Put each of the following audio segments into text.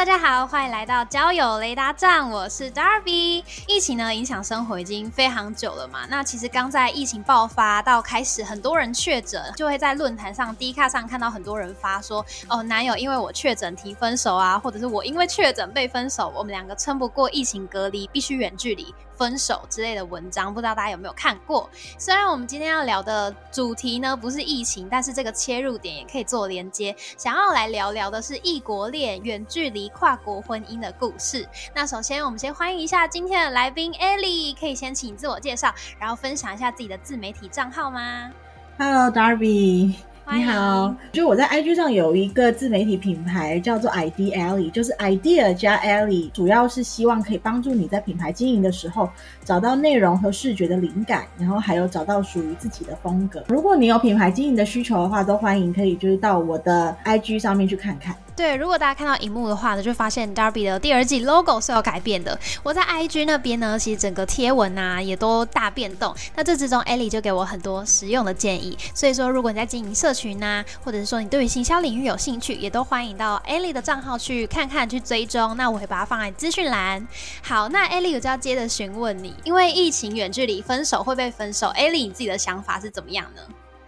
大家好，欢迎来到交友雷达站，我是 Darby。疫情呢影响生活已经非常久了嘛，那其实刚在疫情爆发到开始，很多人确诊，就会在论坛上、D 卡上看到很多人发说，哦，男友因为我确诊提分手啊，或者是我因为确诊被分手，我们两个撑不过疫情隔离，必须远距离。分手之类的文章，不知道大家有没有看过？虽然我们今天要聊的主题呢不是疫情，但是这个切入点也可以做连接。想要来聊聊的是异国恋、远距离、跨国婚姻的故事。那首先，我们先欢迎一下今天的来宾 Ellie，可以先请自我介绍，然后分享一下自己的自媒体账号吗？Hello，Darby。你好，就我在 IG 上有一个自媒体品牌叫做 ID Ellie，就是 idea 加 Ellie，主要是希望可以帮助你在品牌经营的时候找到内容和视觉的灵感，然后还有找到属于自己的风格。如果你有品牌经营的需求的话，都欢迎可以就是到我的 IG 上面去看看。对，如果大家看到荧幕的话呢，就发现 Darby 的第二季 logo 是有改变的。我在 IG 那边呢，其实整个贴文啊也都大变动。那这之中，Ellie 就给我很多实用的建议。所以说，如果你在经营社群呐，或者是说你对于行销领域有兴趣，也都欢迎到 Ellie 的账号去看看、去追踪。那我会把它放在资讯栏。好，那 Ellie 就要接着询问你，因为疫情远距离分手会被分手，Ellie 你自己的想法是怎么样呢？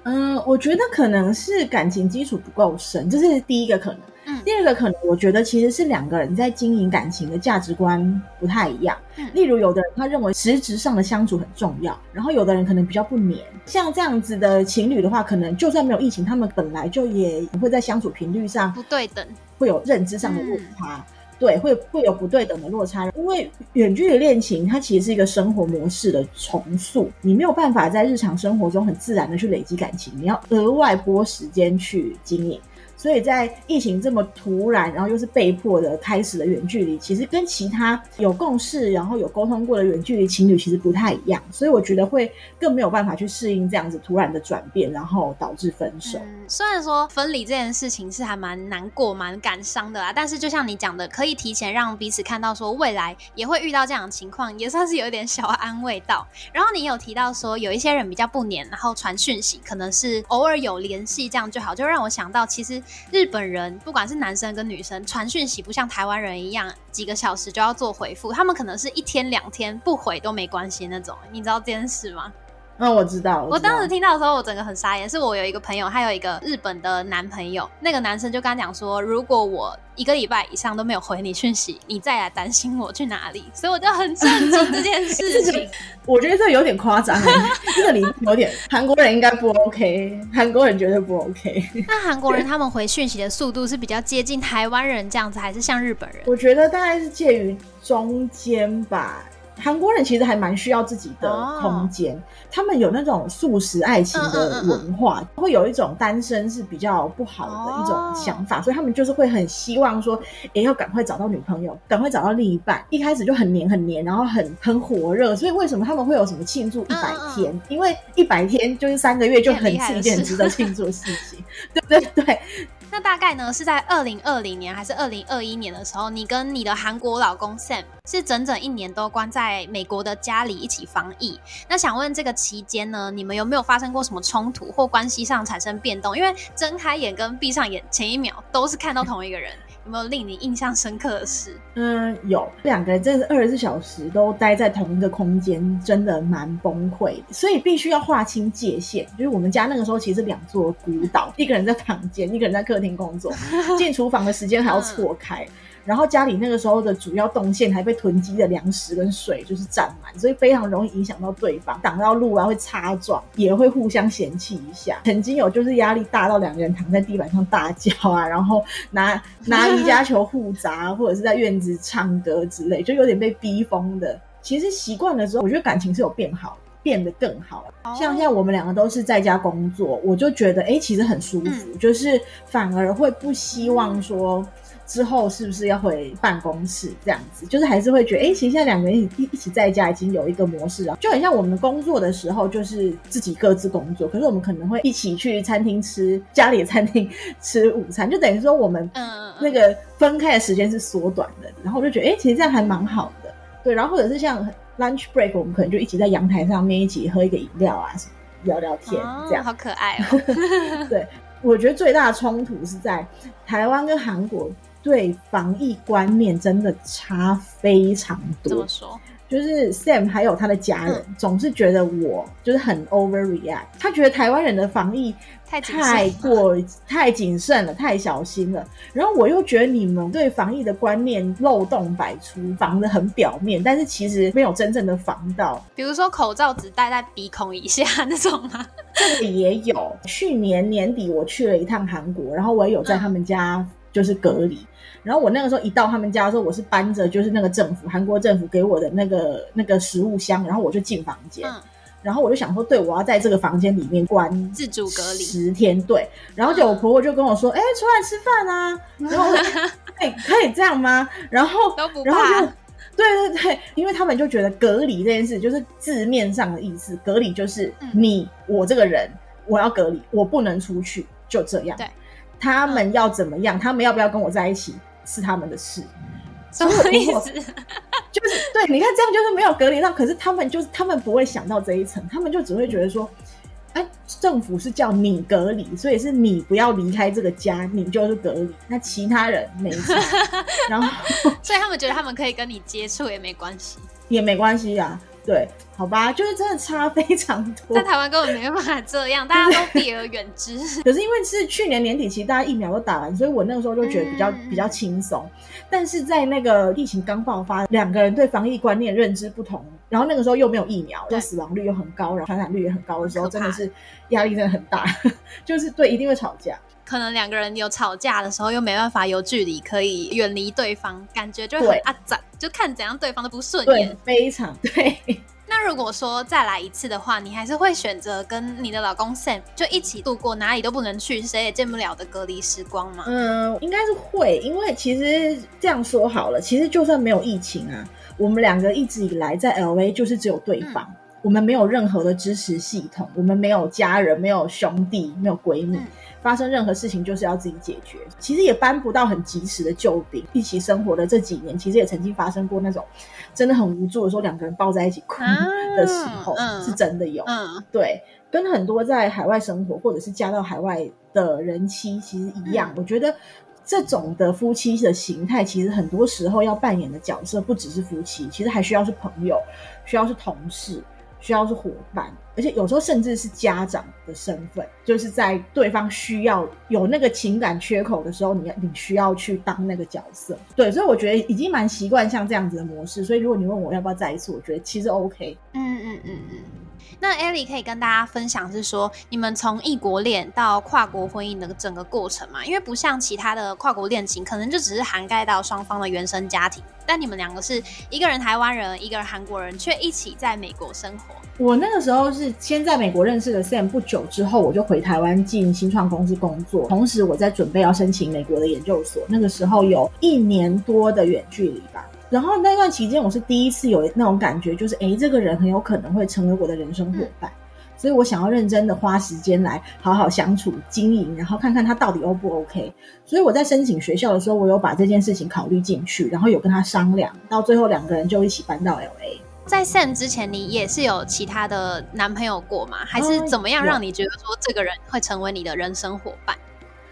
嗯，我觉得可能是感情基础不够深，这是第一个可能。嗯，第二个可能，我觉得其实是两个人在经营感情的价值观不太一样。嗯，例如有的人他认为实质上的相处很重要，然后有的人可能比较不黏。像这样子的情侣的话，可能就算没有疫情，他们本来就也会在相处频率上不对等，会有认知上的落差。对，会会有不对等的落差，因为远距离恋情它其实是一个生活模式的重塑，你没有办法在日常生活中很自然的去累积感情，你要额外拨时间去经营。所以在疫情这么突然，然后又是被迫的开始的远距离，其实跟其他有共识，然后有沟通过的远距离情侣其实不太一样。所以我觉得会更没有办法去适应这样子突然的转变，然后导致分手。虽然说分离这件事情是还蛮难过、蛮感伤的啦，但是就像你讲的，可以提前让彼此看到说未来也会遇到这样的情况，也算是有一点小安慰到。然后你有提到说有一些人比较不黏，然后传讯息可能是偶尔有联系这样就好，就让我想到其实。日本人不管是男生跟女生传讯息，不像台湾人一样几个小时就要做回复，他们可能是一天两天不回都没关系那种。你知道这件事吗？那我知道，我当时听到的时候，我整个很傻眼。是我有一个朋友，他有一个日本的男朋友，那个男生就跟他讲说，如果我一个礼拜以上都没有回你讯息，你再来担心我去哪里。所以我就很震惊这件 事情。我觉得这有点夸张，这个你有点韩国人应该不 OK，韩国人绝对不 OK。那韩国人他们回讯息的速度是比较接近台湾人这样子，还是像日本人？我觉得大概是介于中间吧。韩国人其实还蛮需要自己的空间，他们有那种素食爱情的文化，会有一种单身是比较不好的一种想法，所以他们就是会很希望说，也要赶快找到女朋友，赶快找到另一半。一开始就很黏很黏，然后很很火热，所以为什么他们会有什么庆祝一百天？因为一百天就是三个月，就很是一件值得庆祝的事情，对 对对。那大概呢是在二零二零年还是二零二一年的时候，你跟你的韩国老公 Sam 是整整一年都关在美国的家里一起防疫。那想问这个期间呢，你们有没有发生过什么冲突或关系上产生变动？因为睁开眼跟闭上眼前一秒都是看到同一个人。有没有令你印象深刻的事？嗯，有两个人真的是二十四小时都待在同一个空间，真的蛮崩溃。所以必须要划清界限。就是我们家那个时候其实是两座孤岛，一个人在房间，一个人在客厅工作，进厨房的时间还要错开。然后家里那个时候的主要动线还被囤积的粮食跟水就是占满，所以非常容易影响到对方，挡到路啊会擦撞，也会互相嫌弃一下。曾经有就是压力大到两个人躺在地板上大叫啊，然后 拿拿瑜伽球互砸，或者是在院子唱歌之类，就有点被逼疯的。其实习惯了之后，我觉得感情是有变好。变得更好。像现在我们两个都是在家工作，我就觉得哎，其实很舒服，就是反而会不希望说。之后是不是要回办公室这样子？就是还是会觉得，哎，其实现在两个人一一起在家已经有一个模式了，就很像我们工作的时候，就是自己各自工作，可是我们可能会一起去餐厅吃家里的餐厅 吃午餐，就等于说我们那个分开的时间是缩短的。然后我就觉得，哎，其实这样还蛮好的。对，然后或者是像 lunch break，我们可能就一起在阳台上面一起喝一个饮料啊，聊聊天，这样好可爱哦。对，我觉得最大的冲突是在台湾跟韩国。对防疫观念真的差非常多。怎么说？就是 Sam 还有他的家人总是觉得我就是很 overreact，他觉得台湾人的防疫太太过太谨慎了，太小心了。然后我又觉得你们对防疫的观念漏洞百出，防的很表面，但是其实没有真正的防到。比如说口罩只戴在鼻孔以下那种吗？这个也有。去年年底我去了一趟韩国，然后我也有在他们家就是隔离。然后我那个时候一到他们家的时候，我是搬着就是那个政府韩国政府给我的那个那个食物箱，然后我就进房间，然后我就想说，对我要在这个房间里面关自主隔离十天，对。然后就我婆婆就跟我说，哎，出来吃饭啊，然后可以可以这样吗？然后然后就对对对，因为他们就觉得隔离这件事就是字面上的意思，隔离就是你我这个人我要隔离，我不能出去，就这样。对。他们要怎么样？他们要不要跟我在一起是他们的事。什么意思？就是对，你看这样就是没有隔离到，可是他们就是他们不会想到这一层，他们就只会觉得说，哎，政府是叫你隔离，所以是你不要离开这个家，你就是隔离，那其他人没事。然后，所以他们觉得他们可以跟你接触也没关系，也没关系呀。对，好吧，就是真的差非常多。在台湾根本没办法这样，大家都避而远之。可是因为是去年年底，其实大家疫苗都打完，所以我那个时候就觉得比较比较轻松。但是在那个疫情刚爆发，两个人对防疫观念认知不同，然后那个时候又没有疫苗，就死亡率又很高，然后传染率也很高的时候，真的是压力真的很大。就是对，一定会吵架。可能两个人有吵架的时候，又没办法有距离可以远离对方，感觉就很阿展，就看怎样对方都不顺眼，非常对。那如果说再来一次的话，你还是会选择跟你的老公 Sam 就一起度过哪里都不能去、谁也见不了的隔离时光吗？嗯，应该是会，因为其实这样说好了，其实就算没有疫情啊，我们两个一直以来在 LA 就是只有对方，我们没有任何的支持系统，我们没有家人，没有兄弟，没有闺蜜。发生任何事情就是要自己解决，其实也搬不到很及时的救兵。一起生活的这几年，其实也曾经发生过那种真的很无助的时候，两个人抱在一起哭的时候，是真的有。对，跟很多在海外生活或者是嫁到海外的人妻其实一样。我觉得这种的夫妻的形态，其实很多时候要扮演的角色不只是夫妻，其实还需要是朋友，需要是同事。需要是伙伴，而且有时候甚至是家长的身份，就是在对方需要有那个情感缺口的时候，你你需要去当那个角色。对，所以我觉得已经蛮习惯像这样子的模式。所以如果你问我要不要再一次，我觉得其实 OK。嗯嗯嗯嗯。那 Ellie 可以跟大家分享是说，你们从异国恋到跨国婚姻的整个过程嘛？因为不像其他的跨国恋情，可能就只是涵盖到双方的原生家庭，但你们两个是一个人台湾人，一个人韩国人，却一起在美国生活。我那个时候是先在美国认识的 Sam，不久之后我就回台湾进新创公司工作，同时我在准备要申请美国的研究所。那个时候有一年多的远距离吧。然后那段期间，我是第一次有那种感觉，就是哎，这个人很有可能会成为我的人生伙伴，所以我想要认真的花时间来好好相处、经营，然后看看他到底 O 不 OK。所以我在申请学校的时候，我有把这件事情考虑进去，然后有跟他商量，到最后两个人就一起搬到 LA。在 Sam 之前，你也是有其他的男朋友过吗？还是怎么样让你觉得说这个人会成为你的人生伙伴？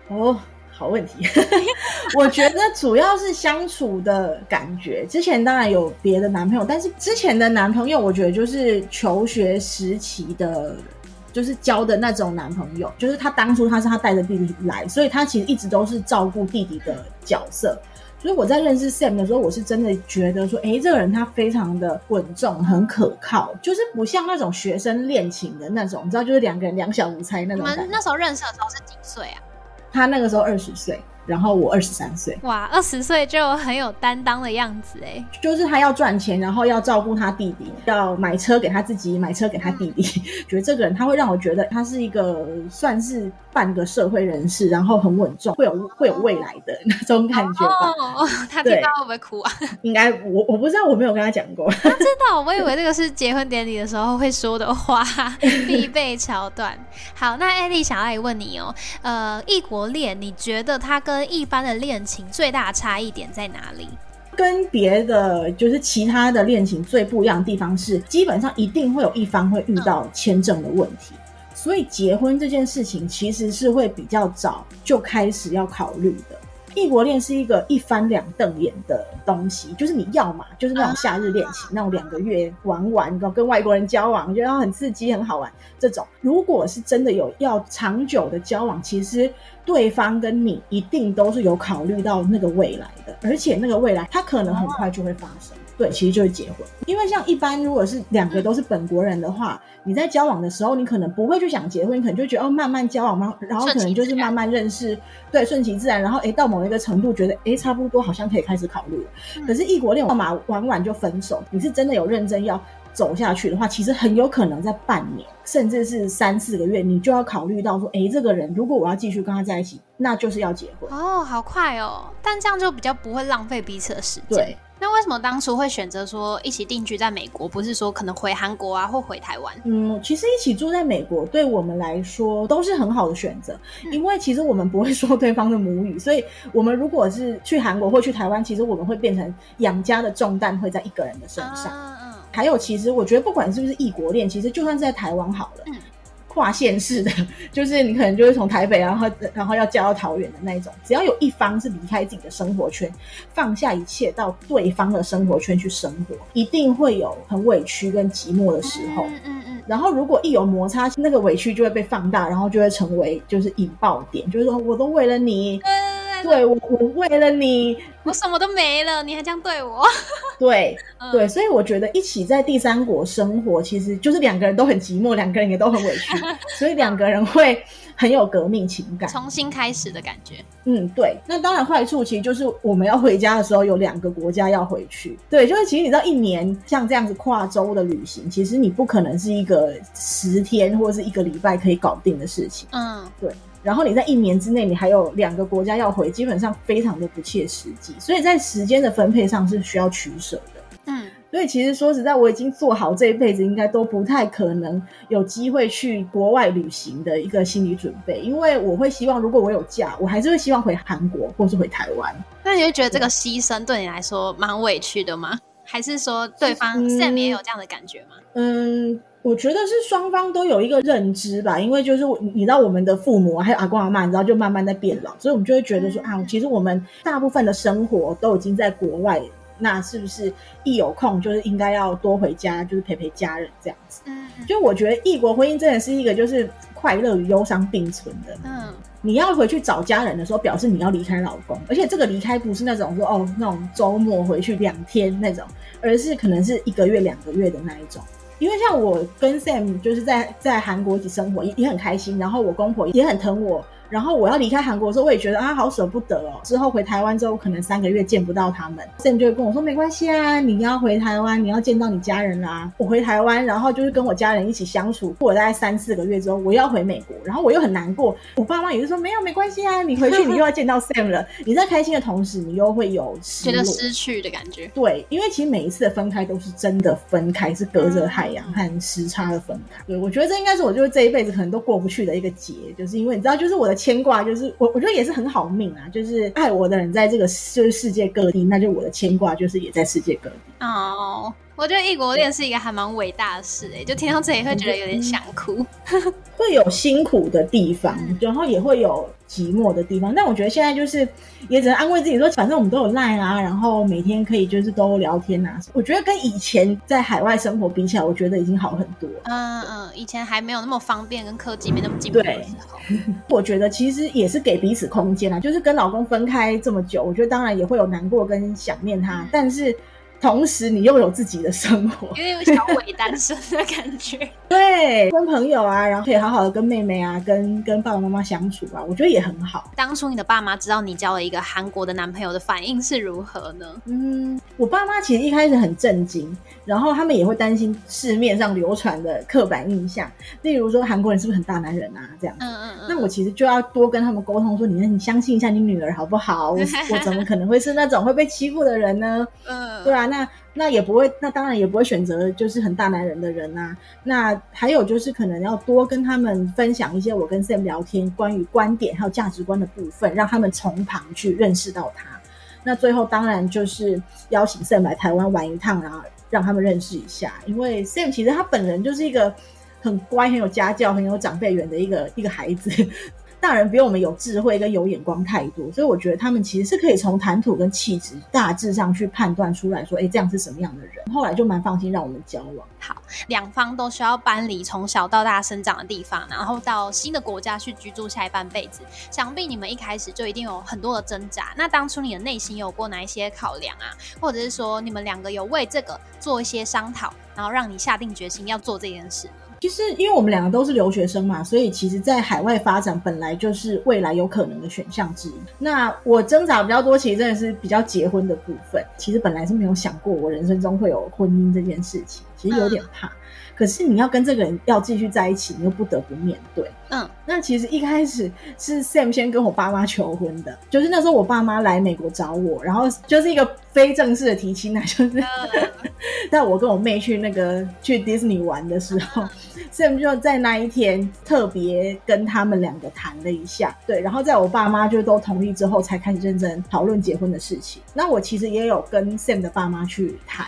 哦。好问题，我觉得主要是相处的感觉。之前当然有别的男朋友，但是之前的男朋友，我觉得就是求学时期的，就是交的那种男朋友。就是他当初他是他带着弟弟来，所以他其实一直都是照顾弟弟的角色。所以我在认识 Sam 的时候，我是真的觉得说，哎，这个人他非常的稳重，很可靠，就是不像那种学生恋情的那种，你知道，就是两个人两小无猜那种。你们那时候认识的时候是几岁啊？他那个时候二十岁，然后我二十三岁。哇，二十岁就很有担当的样子哎。就是他要赚钱，然后要照顾他弟弟，要买车给他自己，买车给他弟弟。觉得这个人他会让我觉得他是一个算是半个社会人士，然后很稳重，会有会有未来的那种感觉吧。哦，他听到会不会哭啊？应该我我不知道，我没有跟他讲过。他知道，我以为这个是结婚典礼的时候会说的话，必备桥段。好，那艾丽想要来问你哦，呃，异国恋，你觉得他跟跟一般的恋情最大差异点在哪里？跟别的就是其他的恋情最不一样的地方是，基本上一定会有一方会遇到签证的问题，所以结婚这件事情其实是会比较早就开始要考虑的。异国恋是一个一翻两瞪眼的东西，就是你要嘛，就是那种夏日恋情，那种两个月玩玩，然后跟外国人交往，觉得很刺激、很好玩。这种如果是真的有要长久的交往，其实对方跟你一定都是有考虑到那个未来的，而且那个未来它可能很快就会发生。对，其实就是结婚，因为像一般如果是两个都是本国人的话，你在交往的时候，你可能不会去想结婚，你可能就觉得哦，慢慢交往嘛，然后可能就是慢慢认识，对，顺其自然，然后哎，到某一个程度觉得哎，差不多好像可以开始考虑了。可是异国恋，嘛玩玩就分手，你是真的有认真要走下去的话，其实很有可能在半年，甚至是三四个月，你就要考虑到说，哎，这个人如果我要继续跟他在一起，那就是要结婚哦，好快哦，但这样就比较不会浪费彼此的时间。对。那为什么当初会选择说一起定居在美国，不是说可能回韩国啊或回台湾？嗯，其实一起住在美国对我们来说都是很好的选择，因为其实我们不会说对方的母语，所以我们如果是去韩国或去台湾，其实我们会变成养家的重担会在一个人的身上。嗯嗯。还有，其实我觉得不管是不是异国恋，其实就算是在台湾好了。跨县市的，就是你可能就会从台北，然后然后要嫁到桃园的那一种。只要有一方是离开自己的生活圈，放下一切到对方的生活圈去生活，一定会有很委屈跟寂寞的时候。嗯嗯嗯。然后如果一有摩擦，那个委屈就会被放大，然后就会成为就是引爆点，就是说我都为了你。对我，我为了你，我什么都没了，你还这样对我？对对，所以我觉得一起在第三国生活，其实就是两个人都很寂寞，两个人也都很委屈，所以两个人会很有革命情感，重新开始的感觉。嗯，对。那当然坏处其实就是我们要回家的时候有两个国家要回去。对，就是其实你知道，一年像这样子跨州的旅行，其实你不可能是一个十天或者是一个礼拜可以搞定的事情。嗯，对。然后你在一年之内，你还有两个国家要回，基本上非常的不切实际。所以在时间的分配上是需要取舍的。嗯，所以其实说实在，我已经做好这一辈子应该都不太可能有机会去国外旅行的一个心理准备，因为我会希望，如果我有假，我还是会希望回韩国或是回台湾。那你会觉得这个牺牲对你来说蛮委屈的吗？还是说对方 Sam 也有这样的感觉吗？嗯。我觉得是双方都有一个认知吧，因为就是你知道我们的父母还有阿公阿妈，你知道就慢慢在变老，所以我们就会觉得说啊，其实我们大部分的生活都已经在国外，那是不是一有空就是应该要多回家，就是陪陪家人这样子。嗯，就我觉得异国婚姻真的是一个就是快乐与忧伤并存的。嗯，你要回去找家人的时候，表示你要离开老公，而且这个离开不是那种说哦那种周末回去两天那种，而是可能是一个月两个月的那一种。因为像我跟 Sam 就是在在韩国一起生活，也也很开心。然后我公婆也很疼我。然后我要离开韩国的时候，我也觉得啊，好舍不得哦。之后回台湾之后，可能三个月见不到他们，Sam 就会跟我说：“没关系啊，你要回台湾，你要见到你家人啦。”我回台湾，然后就是跟我家人一起相处。过了大概三四个月之后，我要回美国，然后我又很难过。我爸妈也是说：“没有，没关系啊，你回去你又要见到 Sam 了。你在开心的同时，你又会有觉得失去的感觉。”对，因为其实每一次的分开都是真的分开，是隔着海洋和时差的分开。对，我觉得这应该是我就是这一辈子可能都过不去的一个结，就是因为你知道，就是我的牵挂就是。我我觉得也是很好命啊，就是爱我的人在这个就是世界各地，那就我的牵挂就是也在世界各地。哦，我觉得异国恋是一个还蛮伟大的事哎，就听到这里会觉得有点想哭。会有辛苦的地方，然后也会有寂寞的地方，但我觉得现在就是也只能安慰自己说，反正我们都有赖啊，然后每天可以就是都聊天啊。我觉得跟以前在海外生活比起来，我觉得已经好很多。嗯嗯，以前还没有那么方便，跟科技没那么进步的时候，我觉得其实也是给彼此空间啊。就是跟老公分开这么久，我觉得当然也会有难过跟想念他，但是。同时你又有自己的生活，有点小伪单身的感觉。对，跟朋友啊，然后可以好好的跟妹妹啊，跟跟爸爸妈妈相处啊，我觉得也很好。当初你的爸妈知道你交了一个韩国的男朋友的反应是如何呢？嗯，我爸妈其实一开始很震惊，然后他们也会担心市面上流传的刻板印象，例如说韩国人是不是很大男人啊这样。嗯嗯嗯。那我其实就要多跟他们沟通，说你你相信一下你女儿好不好？我我怎么可能会是那种会被欺负的人呢？嗯，对啊，那。那也不会，那当然也不会选择就是很大男人的人呐。那还有就是可能要多跟他们分享一些我跟 Sam 聊天关于观点还有价值观的部分，让他们从旁去认识到他。那最后当然就是邀请 Sam 来台湾玩一趟，然后让他们认识一下。因为 Sam 其实他本人就是一个很乖、很有家教、很有长辈缘的一个一个孩子。大人比我们有智慧跟有眼光太多，所以我觉得他们其实是可以从谈吐跟气质大致上去判断出来说，哎，这样是什么样的人。后来就蛮放心让我们交往。好，两方都需要搬离从小到大生长的地方，然后到新的国家去居住下一半辈子。想必你们一开始就一定有很多的挣扎。那当初你的内心有过哪一些考量啊？或者是说你们两个有为这个做一些商讨，然后让你下定决心要做这件事？其实，因为我们两个都是留学生嘛，所以其实，在海外发展本来就是未来有可能的选项之一。那我挣扎比较多，其实真的是比较结婚的部分。其实本来是没有想过我人生中会有婚姻这件事情，其实有点怕。可是你要跟这个人要继续在一起，你又不得不面对。嗯，那其实一开始是 Sam 先跟我爸妈求婚的，就是那时候我爸妈来美国找我，然后就是一个非正式的提亲啊，就是 带我跟我妹去那个去 Disney 玩的时候，Sam 就在那一天特别跟他们两个谈了一下，对，然后在我爸妈就都同意之后，才开始认真讨论结婚的事情。那我其实也有跟 Sam 的爸妈去谈。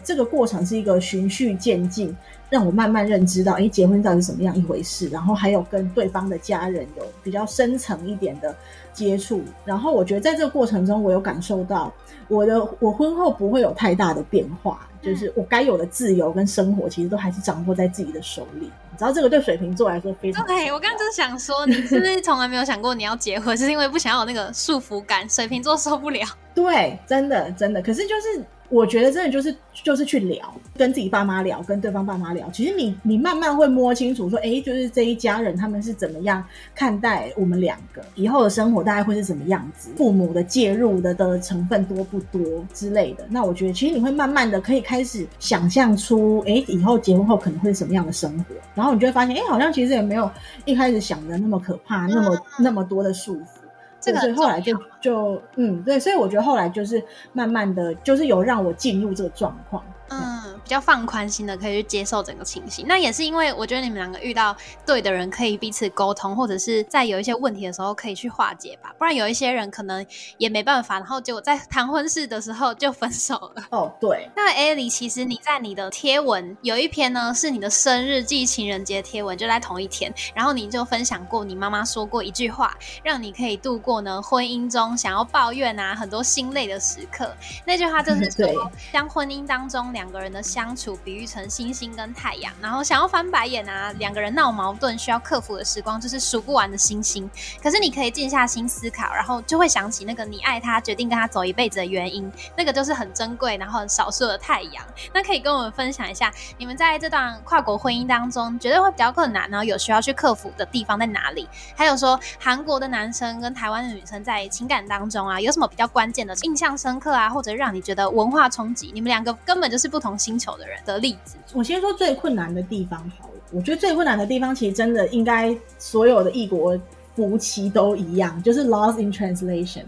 嗯，这个过程是一个循序渐进，让我慢慢认知到，哎，结婚到底是什么样一回事。然后还有跟对方的家人有比较深层一点的接触。然后我觉得在这个过程中，我有感受到我的我婚后不会有太大的变化，就是我该有的自由跟生活，其实都还是掌握在自己的手里。你知道这个对水瓶座来说非常。对，我刚刚就是想说，你是不是从来没有想过你要结婚，是因为不想要有那个束缚感？水瓶座受不了。对，真的真的。可是就是。我觉得真的就是就是去聊，跟自己爸妈聊，跟对方爸妈聊。其实你你慢慢会摸清楚，说哎，就是这一家人他们是怎么样看待我们两个以后的生活，大概会是什么样子？父母的介入的的成分多不多之类的？那我觉得其实你会慢慢的可以开始想象出，哎，以后结婚后可能会是什么样的生活？然后你就会发现，哎，好像其实也没有一开始想的那么可怕，那么那么多的束缚。这个后来就就嗯对，所以我觉得后来就是慢慢的就是有让我进入这个状况。嗯，比较放宽心的可以去接受整个情形。那也是因为我觉得你们两个遇到对的人，可以彼此沟通，或者是在有一些问题的时候可以去化解吧。不然有一些人可能也没办法，然后结果在谈婚事的时候就分手了。哦，对。那艾莉，其实你在你的贴文有一篇呢，是你的生日暨情人节贴文，就在同一天。然后你就分享过你妈妈说过一句话，让你可以度过呢婚姻中想要抱怨啊很多心累的时刻。那句话就是 说，将婚姻当中两。两个人的相相处比喻成星星跟太阳，然后想要翻白眼啊，两个人闹矛盾需要克服的时光就是数不完的星星。可是你可以静下心思考，然后就会想起那个你爱他、决定跟他走一辈子的原因，那个就是很珍贵，然后很少数的太阳。那可以跟我们分享一下，你们在这段跨国婚姻当中，绝对会比较困难，然后有需要去克服的地方在哪里？还有说，韩国的男生跟台湾的女生在情感当中啊，有什么比较关键的、印象深刻啊，或者让你觉得文化冲击？你们两个根本就是。不同星球的人的例子，我先说最困难的地方好了。我觉得最困难的地方，其实真的应该所有的异国夫妻都一样，就是 lost in translation，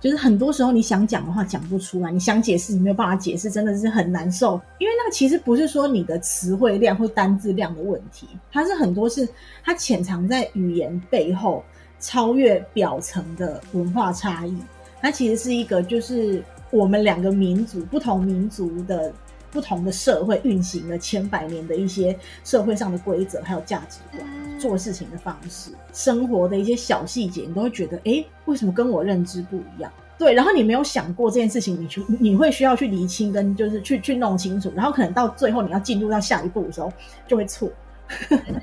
就是很多时候你想讲的话讲不出来，你想解释你没有办法解释，真的是很难受。因为那个其实不是说你的词汇量或单字量的问题，它是很多是它潜藏在语言背后，超越表层的文化差异。它其实是一个就是我们两个民族不同民族的。不同的社会运行了千百年的一些社会上的规则，还有价值观、做事情的方式、生活的一些小细节，你都会觉得，哎，为什么跟我认知不一样？对，然后你没有想过这件事情，你去你会需要去厘清，跟就是去去弄清楚，然后可能到最后你要进入到下一步的时候，就会错。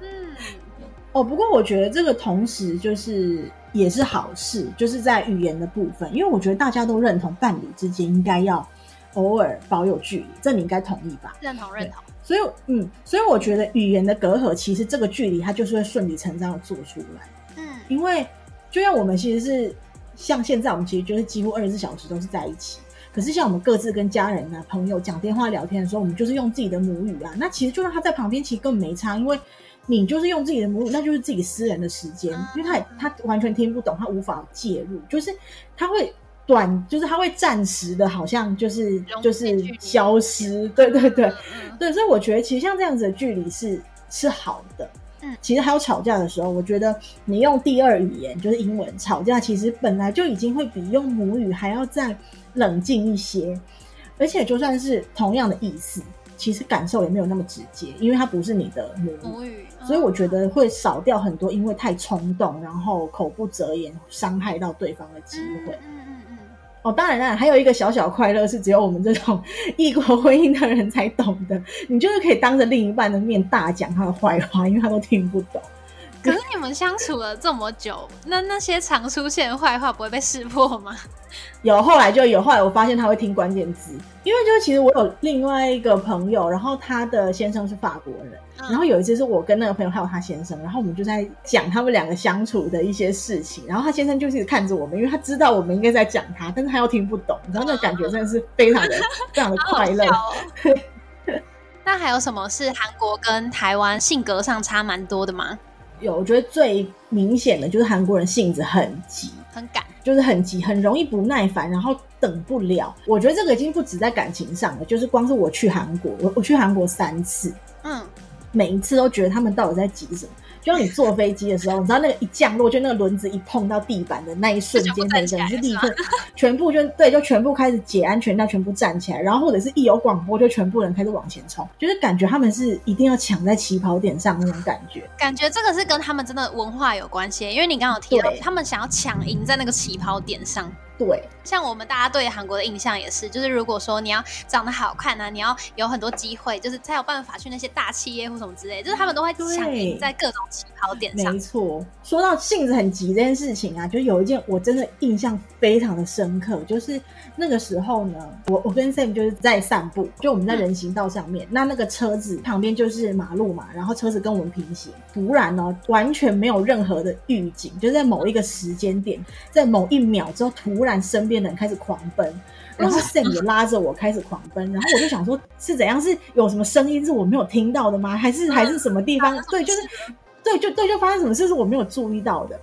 哦，不过我觉得这个同时就是也是好事，就是在语言的部分，因为我觉得大家都认同伴侣之间应该要。偶尔保有距离，这你应该同意吧？认同认同。所以，嗯，所以我觉得语言的隔阂，其实这个距离它就是会顺理成章的做出来。嗯，因为就像我们其实是像现在，我们其实就是几乎二十四小时都是在一起。可是像我们各自跟家人啊、朋友讲电话聊天的时候，我们就是用自己的母语啊。那其实就算他在旁边，其实根本没差，因为你就是用自己的母语，那就是自己私人的时间，因为他也他完全听不懂，他无法介入，就是他会短，就是它会暂时的，好像就是就是消失。对对对对，所以我觉得其实像这样子的距离是是好的。嗯，其实还有吵架的时候，我觉得你用第二语言就是英文吵架，其实本来就已经会比用母语还要再冷静一些，而且就算是同样的意思，其实感受也没有那么直接，因为它不是你的母语，所以我觉得会少掉很多因为太冲动，然后口不择言伤害到对方的机会。哦，当然了，还有一个小小快乐是只有我们这种 异国婚姻的人才懂的。你就是可以当着另一半的面大讲他的坏话，因为他都听不懂。可是你们相处了这么久，那那些常出现的坏话不会被识破吗？有，后来就有。后来我发现他会听关键字，因为就是其实我有另外一个朋友，然后他的先生是法国人，然后有一次是我跟那个朋友还有他先生，然后我们就在讲他们两个相处的一些事情，然后他先生就是看着我们，因为他知道我们应该在讲他，但是他又听不懂，然后那感觉真的是非常的 非常的快乐。那还有什么是韩国跟台湾性格上差蛮多的吗？有，我觉得最明显的就是韩国人性子很急，很赶，就是很急，很容易不耐烦，然后等不了。我觉得这个已经不止在感情上了，就是光是我去韩国，我我去韩国三次，嗯，每一次都觉得他们到底在急什么。就像你坐飞机的时候，你知道那个一降落，就那个轮子一碰到地板的那一瞬间，那个人是立刻全部就对，就全部开始解安全带，全部站起来，然后或者是一有广播，就全部人开始往前冲，就是感觉他们是一定要抢在起跑点上那种感觉。感觉这个是跟他们真的文化有关系，因为你刚刚有提到，他们想要抢赢在那个起跑点上。对，像我们大家对韩国的印象也是，就是如果说你要长得好看呢，你要有很多机会，就是才有办法去那些大企业或什么之类，就是他们都会抢赢在各种起跑点上。没错，说到性子很急这件事情啊，就有一件我真的印象非常的深刻，就是那个时候呢，我我跟 Sam 就是在散步，就我们在人行道上面，那那个车子旁边就是马路嘛，然后车子跟我们平行，突然呢完全没有任何的预警，就在某一个时间点，在某一秒之后突然。身边的人开始狂奔，然后 Sam 也拉着我开始狂奔，然后我就想说，是怎样？是有什么声音是我没有听到的吗？还是还是什么地方？对，就是对，就对，就发生什么事是我没有注意到的。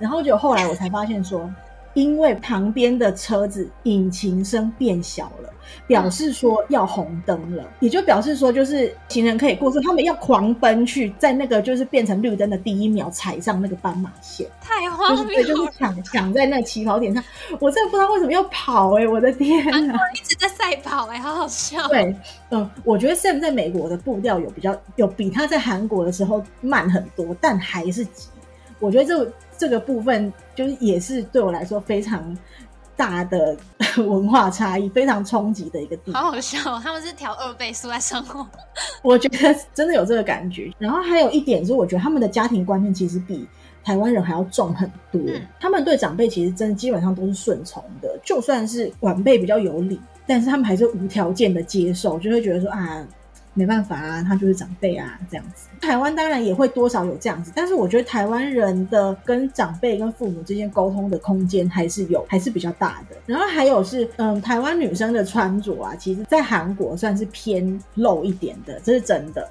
然后就后来我才发现说。因为旁边的车子引擎声变小了，表示说要红灯了，也就表示说就是行人可以过，是他们要狂奔去在那个就是变成绿灯的第一秒踩上那个斑马线，太荒谬了，就是抢抢在那起跑点上，我真的不知道为什么要跑哎，我的天啊，一直在赛跑哎，好好笑。对，嗯，我觉得 Sam 在美国的步调有比较有比他在韩国的时候慢很多，但还是急。我觉得这这个部分就是也是对我来说非常大的 文化差异，非常冲击的一个地方。好好笑，他们是调二倍速在生活。我觉得真的有这个感觉。然后还有一点是，我觉得他们的家庭观念其实比台湾人还要重很多。他们对长辈其实真的基本上都是顺从的，就算是晚辈比较有理，但是他们还是无条件的接受，就会觉得说啊。没办法啊，他就是长辈啊，这样子。台湾当然也会多少有这样子，但是我觉得台湾人的跟长辈、跟父母之间沟通的空间还是有，还是比较大的。然后还有是，嗯，台湾女生的穿着啊，其实在韩国算是偏露一点的，这是真的。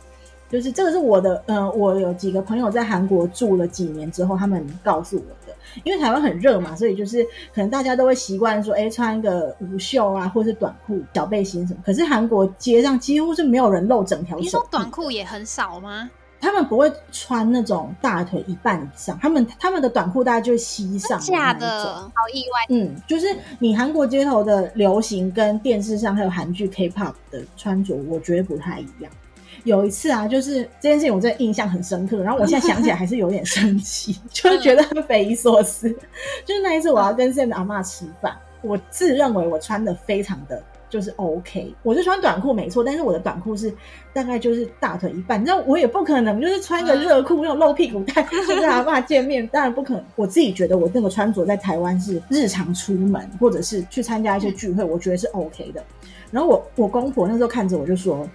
就是这个是我的，嗯，我有几个朋友在韩国住了几年之后，他们告诉我的。因为台湾很热嘛，所以就是可能大家都会习惯说，哎，穿个无袖啊，或是短裤、小背心什么。可是韩国街上几乎是没有人露整条手。你说短裤也很少吗？他们不会穿那种大腿一半以上，他们他们的短裤大概就是膝上假的，好意外。嗯，就是你韩国街头的流行跟电视上还有韩剧 K-pop 的穿着，我觉得不太一样。有一次啊，就是这件事情，我真的印象很深刻。然后我现在想起来还是有点生气，就是觉得很匪夷所思。就是那一次，我要跟 Sam 的阿妈吃饭，我自认为我穿的非常的就是 OK。我是穿短裤没错，但是我的短裤是大概就是大腿一半，你知道我也不可能就是穿个热裤那种露屁股带去跟阿爸见面，当然不可能。我自己觉得我那个穿着在台湾是日常出门或者是去参加一些聚会，我觉得是 OK 的。然后我我公婆那时候看着我就说：“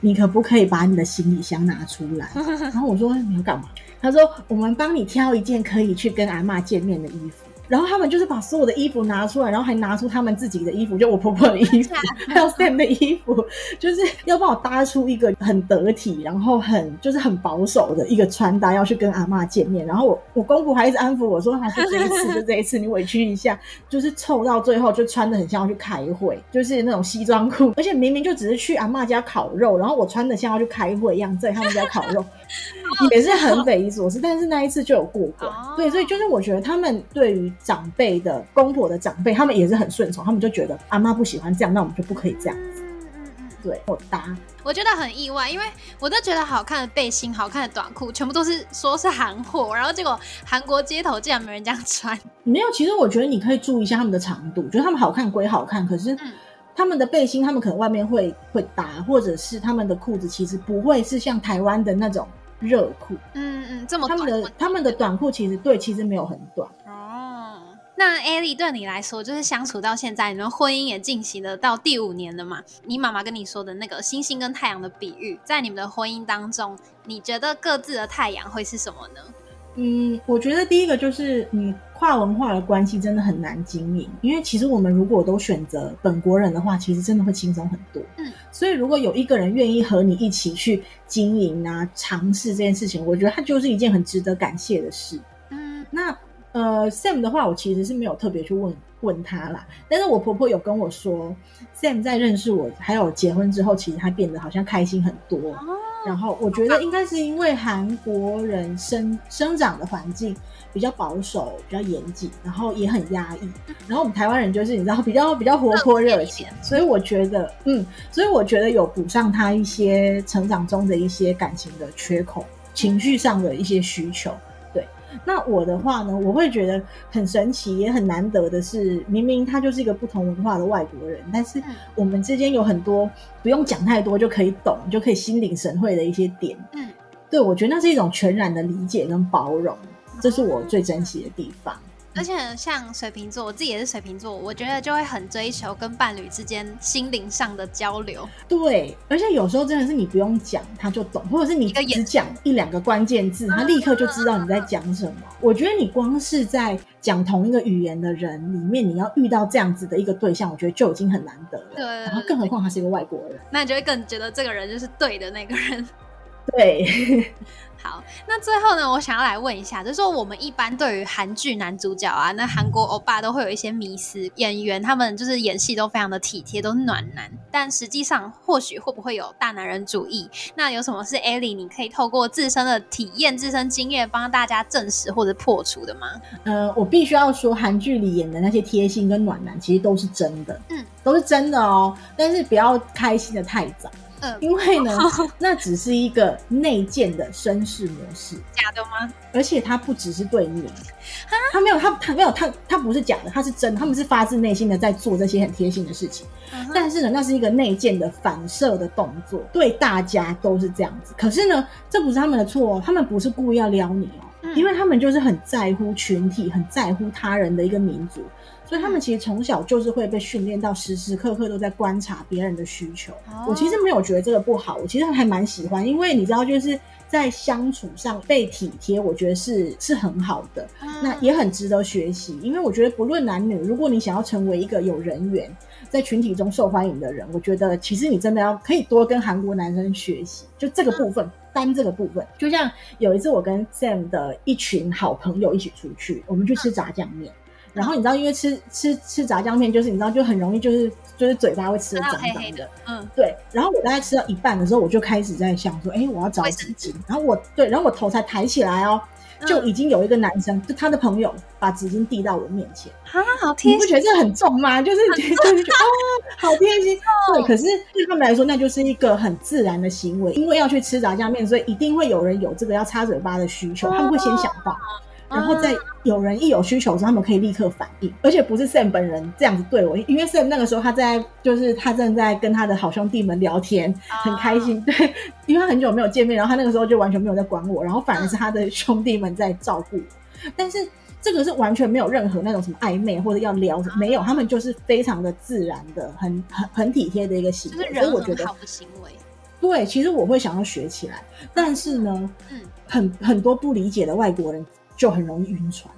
你可不可以把你的行李箱拿出来？”然后我说：“你要干嘛？”他说：“我们帮你挑一件可以去跟阿妈见面的衣服。”然后他们就是把所有的衣服拿出来，然后还拿出他们自己的衣服，就我婆婆的衣服，还有 Sam 的衣服，就是要帮我搭出一个很得体，然后很就是很保守的一个穿搭，要去跟阿妈见面。然后我我公婆还一直安抚我说：“还是这一次，就这一次，你委屈一下。”就是凑到最后就穿的很像要去开会，就是那种西装裤，而且明明就只是去阿妈家烤肉，然后我穿的像要去开会一样，在他们家烤肉，也是很匪夷所思。但是那一次就有过关，对，所以就是我觉得他们对于。长辈的公婆的长辈，他们也是很顺从，他们就觉得阿妈不喜欢这样，那我们就不可以这样子。嗯嗯嗯，对，我搭，我觉得很意外，因为我都觉得好看的背心、好看的短裤，全部都是说是韩货，然后结果韩国街头竟然没人这样穿。没有，其实我觉得你可以注意一下他们的长度，觉得他们好看归好看，可是他们的背心，他们可能外面会会搭，或者是他们的裤子其实不会是像台湾的那种热裤。嗯嗯，这么他们的他们的短裤其实对，其实没有很短。哦那艾莉对你来说，就是相处到现在，你们婚姻也进行了到第五年了嘛？你妈妈跟你说的那个星星跟太阳的比喻，在你们的婚姻当中，你觉得各自的太阳会是什么呢？嗯，我觉得第一个就是你跨文化的关系真的很难经营，因为其实我们如果都选择本国人的话，其实真的会轻松很多。嗯，所以如果有一个人愿意和你一起去经营啊，尝试这件事情，我觉得它就是一件很值得感谢的事。嗯，那。呃，Sam 的话，我其实是没有特别去问问他啦。但是我婆婆有跟我说，Sam 在认识我还有结婚之后，其实他变得好像开心很多。然后我觉得应该是因为韩国人生生长的环境比较保守、比较严谨，然后也很压抑。然后我们台湾人就是你知道比较比较活泼热情，所以我觉得嗯，所以我觉得有补上他一些成长中的一些感情的缺口、情绪上的一些需求。那我的话呢，我会觉得很神奇，也很难得的是，明明他就是一个不同文化的外国人，但是我们之间有很多不用讲太多就可以懂，就可以心领神会的一些点。嗯，对我觉得那是一种全然的理解跟包容，这是我最珍惜的地方。而且像水瓶座，我自己也是水瓶座，我觉得就会很追求跟伴侣之间心灵上的交流。对，而且有时候真的是你不用讲他就懂，或者是你只讲一两个关键字，他立刻就知道你在讲什么。我觉得你光是在讲同一个语言的人里面，你要遇到这样子的一个对象，我觉得就已经很难得了。对，然后更何况他是一个外国人，那你就会更觉得这个人就是对的那个人。对。好，那最后呢，我想要来问一下，就是说我们一般对于韩剧男主角啊，那韩国欧巴都会有一些迷思，演员他们就是演戏都非常的体贴，都是暖男，但实际上或许会不会有大男人主义？那有什么是 Ellie 你可以透过自身的体验、自身经验帮大家证实或者破除的吗？呃，我必须要说，韩剧里演的那些贴心跟暖男，其实都是真的，嗯，都是真的哦，但是不要开心的太早。因为呢，那只是一个内建的绅士模式，假的吗？而且他不只是对你，他没有，他他没有，他他不是假的，他是真的，他们是发自内心的在做这些很贴心的事情。但是呢，那是一个内建的反射的动作，对大家都是这样子。可是呢，这不是他们的错，他们不是故意要撩你哦，因为他们就是很在乎群体，很在乎他人的一个民族。所以他们其实从小就是会被训练到时时刻刻都在观察别人的需求。我其实没有觉得这个不好，我其实还蛮喜欢，因为你知道，就是在相处上被体贴，我觉得是是很好的，那也很值得学习。因为我觉得不论男女，如果你想要成为一个有人缘、在群体中受欢迎的人，我觉得其实你真的要可以多跟韩国男生学习，就这个部分，单这个部分。就像有一次我跟 Sam 的一群好朋友一起出去，我们去吃炸酱面。然后你知道，因为吃吃吃炸酱面，就是你知道，就很容易就是就是嘴巴会吃的脏脏的，嗯，对。然后我大概吃到一半的时候，我就开始在想说，哎，我要找纸巾。然后我对，然后我头才抬起来哦，就已经有一个男生，就他的朋友把纸巾递到我面前。啊，好贴心！你不觉得这很重吗？就是就是觉 得哦，好贴心。对，可是对他们来说，那就是一个很自然的行为，因为要去吃炸酱面，所以一定会有人有这个要擦嘴巴的需求，他们会先想到。然后在有人一有需求的时候，他们可以立刻反应，而且不是 Sam 本人这样子对我，因为 Sam 那个时候他在就是他正在跟他的好兄弟们聊天，很开心，对，因为他很久没有见面，然后他那个时候就完全没有在管我，然后反而是他的兄弟们在照顾我，但是。这个是完全没有任何那种什么暧昧或者要聊，没有，他们就是非常的自然的，很很很体贴的一个行为，所以我觉得好的行为。对，其实我会想要学起来，但是呢，嗯，很很多不理解的外国人就很容易晕船，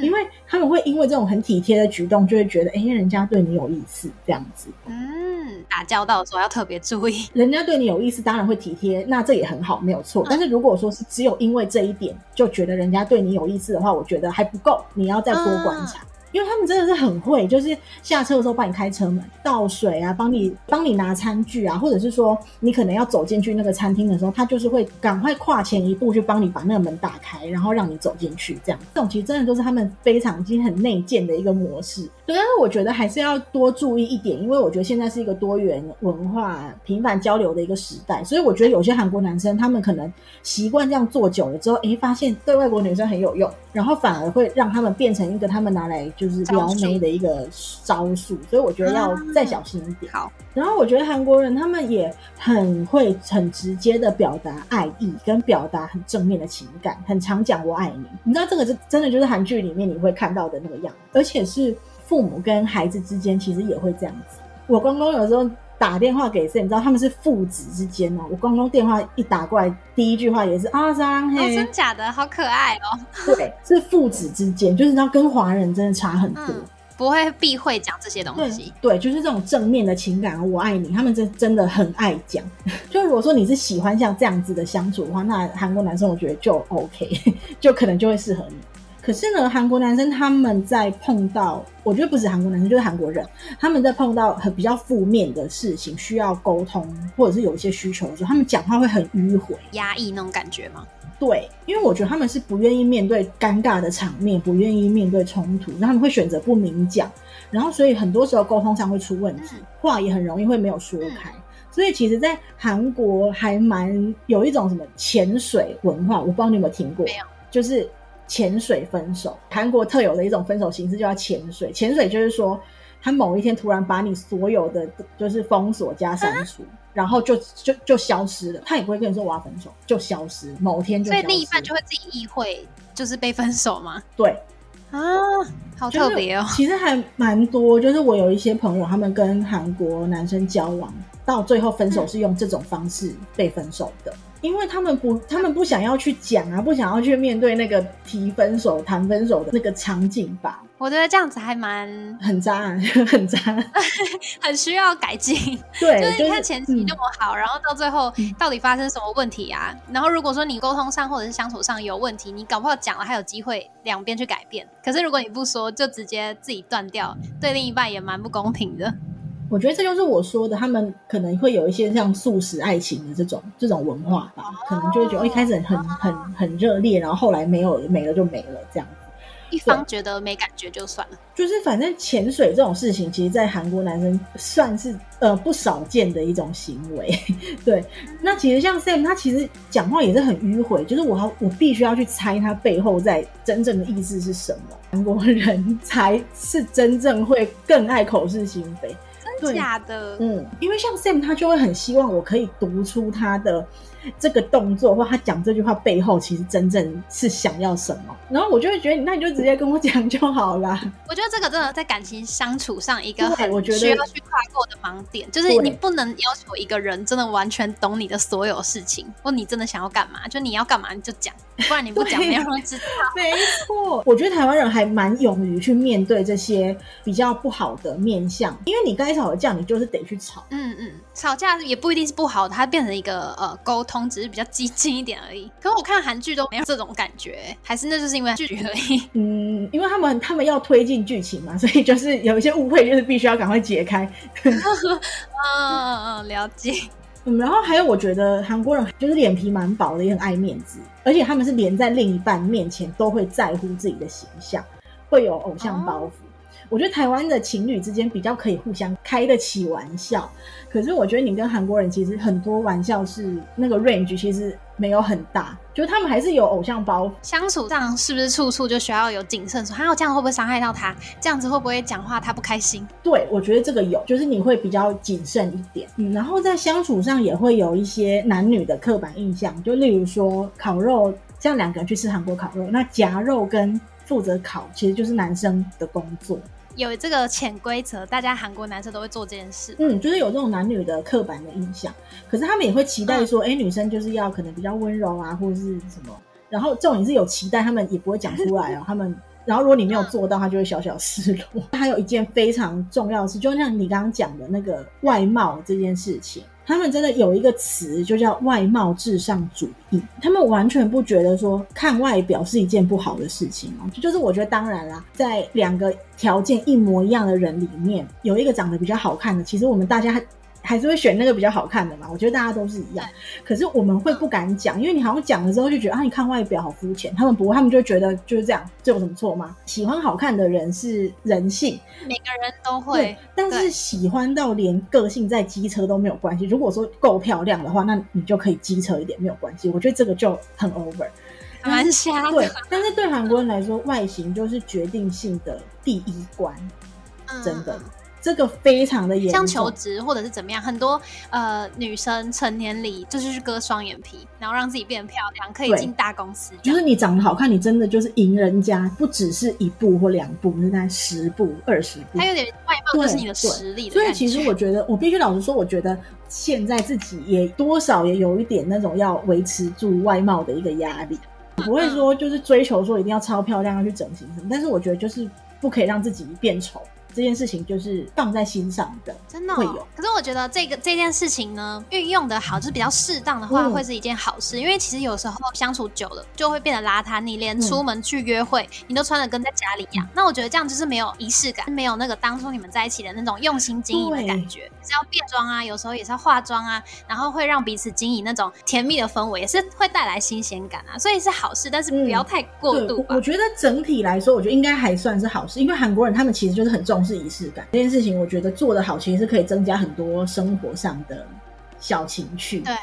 因为他们会因为这种很体贴的举动，就会觉得哎，人家对你有意思这样子。嗯，打交道的时候要特别注意，人家对你有意思，当然会体贴，那这也很好，没有错。但是如果说是只有因为这一点就觉得人家对你有意思的话，我觉得还不够，你要再多观察。因为他们真的是很会，就是下车的时候帮你开车门、倒水啊，帮你帮你拿餐具啊，或者是说你可能要走进去那个餐厅的时候，他就是会赶快跨前一步去帮你把那个门打开，然后让你走进去。这样，这种其实真的都是他们非常已经很内建的一个模式。对，但是我觉得还是要多注意一点，因为我觉得现在是一个多元文化、频繁交流的一个时代，所以我觉得有些韩国男生他们可能习惯这样做久了之后，哎，发现对外国女生很有用，然后反而会让他们变成一个他们拿来。就是撩妹的一个招数，所以我觉得要再小心一点。好，然后我觉得韩国人他们也很会很直接的表达爱意，跟表达很正面的情感，很常讲我爱你。你知道这个是真的，就是韩剧里面你会看到的那个样子，而且是父母跟孩子之间其实也会这样子。我公公有时候。打电话给谁？你知道他们是父子之间哦。我公公电话一打过来，第一句话也是啊，张黑，真假的，好可爱哦。对，是父子之间，就是你知道跟华人真的差很多，不会避讳讲这些东西。对，就是这种正面的情感，我爱你，他们真真的很爱讲。就如果说你是喜欢像这样子的相处的话，那韩国男生我觉得就 OK，就可能就会适合你。可是呢，韩国男生他们在碰到，我觉得不止韩国男生，就是韩国人，他们在碰到很比较负面的事情，需要沟通或者是有一些需求的时候，他们讲话会很迂回、压抑那种感觉吗？对，因为我觉得他们是不愿意面对尴尬的场面，不愿意面对冲突，他们会选择不明讲，然后所以很多时候沟通上会出问题，话也很容易会没有说开。所以其实，在韩国还蛮有一种什么潜水文化，我不知道你有没有听过？没有，就是。潜水分手，韩国特有的一种分手形式就，叫潜水。潜水就是说，他某一天突然把你所有的就是封锁加删除，然后就就就消失了。他也不会跟你说我要分手，就消失。某天就所以另一半就会自己意会，就是被分手吗？对啊，好特别哦。其实还蛮多，就是我有一些朋友，他们跟韩国男生交往，到最后分手是用这种方式被分手的。因为他们不，他们不想要去讲啊，不想要去面对那个提分手、谈分手的那个场景吧。我觉得这样子还蛮很渣，很渣，很需要改进。对，就是你看前期那么好，然后到最后到底发生什么问题啊？然后如果说你沟通上或者是相处上有问题，你搞不好讲了还有机会两边去改变。可是如果你不说，就直接自己断掉，对另一半也蛮不公平的。我觉得这就是我说的，他们可能会有一些像素食爱情的这种这种文化吧，可能就会觉得一开始很很很热烈，然后后来没有没了就没了这样子。一方觉得没感觉就算了，就是反正潜水这种事情，其实，在韩国男生算是呃不少见的一种行为。对，那其实像 Sam，他其实讲话也是很迂回，就是我我必须要去猜他背后在真正的意思是什么。韩国人 才是真正会更爱口是心非。假的，嗯，因为像 Sam，他就会很希望我可以读出他的。这个动作或他讲这句话背后，其实真正是想要什么？然后我就会觉得，那你就直接跟我讲就好了。我觉得这个真的在感情相处上一个很需要去跨过的盲点，就是你不能要求一个人真的完全懂你的所有事情，或你真的想要干嘛，就你要干嘛你就讲，不然你不讲，没有人知道。没错，我觉得台湾人还蛮勇于去面对这些比较不好的面相，因为你该吵的架，你就是得去吵。嗯嗯，吵架也不一定是不好的，它变成一个呃沟通。只是比较激进一点而已，可是我看韩剧都没有这种感觉，还是那就是因为剧而已。嗯，因为他们他们要推进剧情嘛，所以就是有一些误会，就是必须要赶快解开。嗯嗯嗯，了解。嗯，然后还有我觉得韩国人就是脸皮蛮薄的，也很爱面子，而且他们是连在另一半面前都会在乎自己的形象，会有偶像包袱。我觉得台湾的情侣之间比较可以互相开得起玩笑，可是我觉得你跟韩国人其实很多玩笑是那个 range 其实没有很大，就他们还是有偶像包袱。相处上是不是处处就需要有谨慎？说，还有这样会不会伤害到他？这样子会不会讲话他不开心？对，我觉得这个有，就是你会比较谨慎一点。嗯，然后在相处上也会有一些男女的刻板印象，就例如说烤肉，像两个人去吃韩国烤肉，那夹肉跟负责烤其实就是男生的工作。有这个潜规则，大家韩国男生都会做这件事。嗯，就是有这种男女的刻板的印象，可是他们也会期待说，哎、女生就是要可能比较温柔啊，或者是什么。然后这种也是有期待，他们也不会讲出来哦。他们，然后如果你没有做到，他就会小小失落。还有一件非常重要的事，就像你刚刚讲的那个外貌这件事情。他们真的有一个词，就叫外貌至上主义。他们完全不觉得说看外表是一件不好的事情哦。就是我觉得，当然啦，在两个条件一模一样的人里面，有一个长得比较好看的，其实我们大家还是会选那个比较好看的嘛。我觉得大家都是一样，可是我们会不敢讲，因为你好像讲了之后就觉得啊，你看外表好肤浅。他们不会，他们就觉得就是这样，这有什么错吗？喜欢好看的人是人性，每个人都会。但是喜欢到连个性在机车都没有关系。如果说够漂亮的话，那你就可以机车一点没有关系。我觉得这个就很 over，蛮瞎对。但是对韩国人来说，外形就是决定性的第一关，真的。这个非常的严重，像求职或者是怎么样，很多呃女生成年里就是去割双眼皮，然后让自己变得漂亮，可以进大公司。就是你长得好看，你真的就是赢人家，不只是一步或两步，是在十步、二十步。还有点外貌就是你的实力。所以其实我觉得，我必须老实说，我觉得现在自己也多少也有一点那种要维持住外貌的一个压力，不会说就是追求说一定要超漂亮要去整形什么，但是我觉得就是不可以让自己变丑。这件事情就是放在心上的，真的会有。可是我觉得这个这件事情呢，运用的好，就是比较适当的话，会是一件好事。因为其实有时候相处久了，就会变得邋遢。你连出门去约会，你都穿的跟在家里一样。那我觉得这样就是没有仪式感，没有那个当初你们在一起的那种用心经营的感觉。是要变装啊，有时候也是要化妆啊，然后会让彼此经营那种甜蜜的氛围，也是会带来新鲜感啊。所以是好事，但是不要太过度吧。我觉得整体来说，我觉得应该还算是好事，因为韩国人他们其实就是很重是仪式感。这件事情我觉得做得好，其实是可以增加很多生活上的小情趣。对。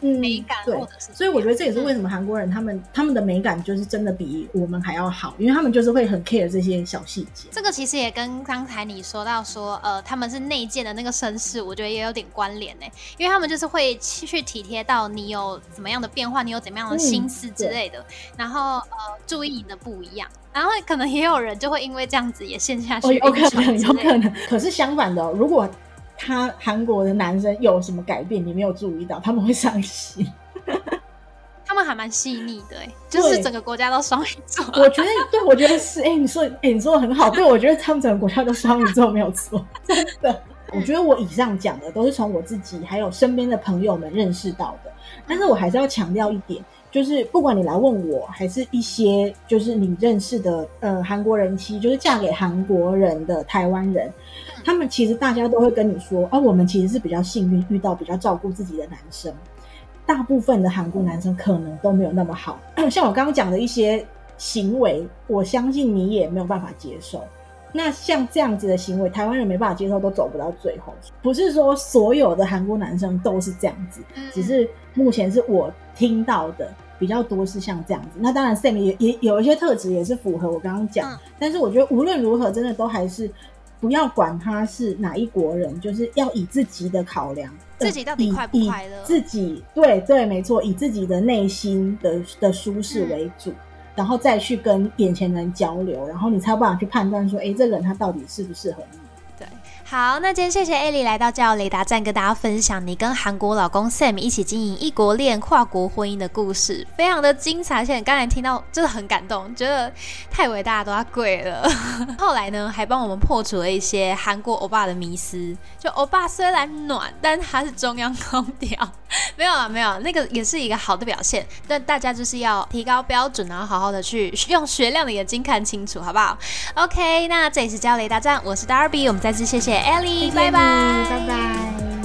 嗯，美感对，所以我觉得这也是为什么韩国人他们他们的美感就是真的比我们还要好，因为他们就是会很 care 这些小细节。这个其实也跟刚才你说到说，呃，他们是内建的那个绅士，我觉得也有点关联呢，因为他们就是会去体贴到你有怎么样的变化，你有怎么样的心思之类的，然后呃，注意你的不一样，然后可能也有人就会因为这样子也陷下去，有可能，有可能。可是相反的，如果他韩国的男生有什么改变，你没有注意到，他们会伤心。他们还蛮细腻的，哎，就是整个国家都双鱼座。我觉得，对，我觉得是，哎，你说，哎，你说的很好。对，我觉得他们整个国家都双鱼座没有错，真的。我觉得我以上讲的都是从我自己还有身边的朋友们认识到的，但是我还是要强调一点，就是不管你来问我，还是一些就是你认识的呃韩国人妻，就是嫁给韩国人的台湾人。他们其实大家都会跟你说，啊，我们其实是比较幸运，遇到比较照顾自己的男生。大部分的韩国男生可能都没有那么好，像我刚刚讲的一些行为，我相信你也没有办法接受。那像这样子的行为，台湾人没办法接受，都走不到最后。不是说所有的韩国男生都是这样子，只是目前是我听到的比较多是像这样子。那当然，Sam 也也有一些特质也是符合我刚刚讲，但是我觉得无论如何，真的都还是。不要管他是哪一国人，就是要以自己的考量，自己到底快不快乐？自己对对，没错，以自己的内心的的舒适为主，然后再去跟眼前人交流，然后你才有办法去判断说，哎，这个人他到底适不适合你。好，那今天谢谢艾莉来到教雷达站，跟大家分享你跟韩国老公 Sam 一起经营异国恋、跨国婚姻的故事，非常的精彩。而且刚才听到真的很感动，觉得太伟大，都要跪了。后来呢，还帮我们破除了一些韩国欧巴的迷思，就欧巴虽然暖，但他是中央空调。没有啊，没有，那个也是一个好的表现。但大家就是要提高标准，然后好好的去用雪亮的眼睛看清楚，好不好？OK，那这里是教雷达站，我是 Darby，我们再次谢谢。Ellie，拜拜，拜拜。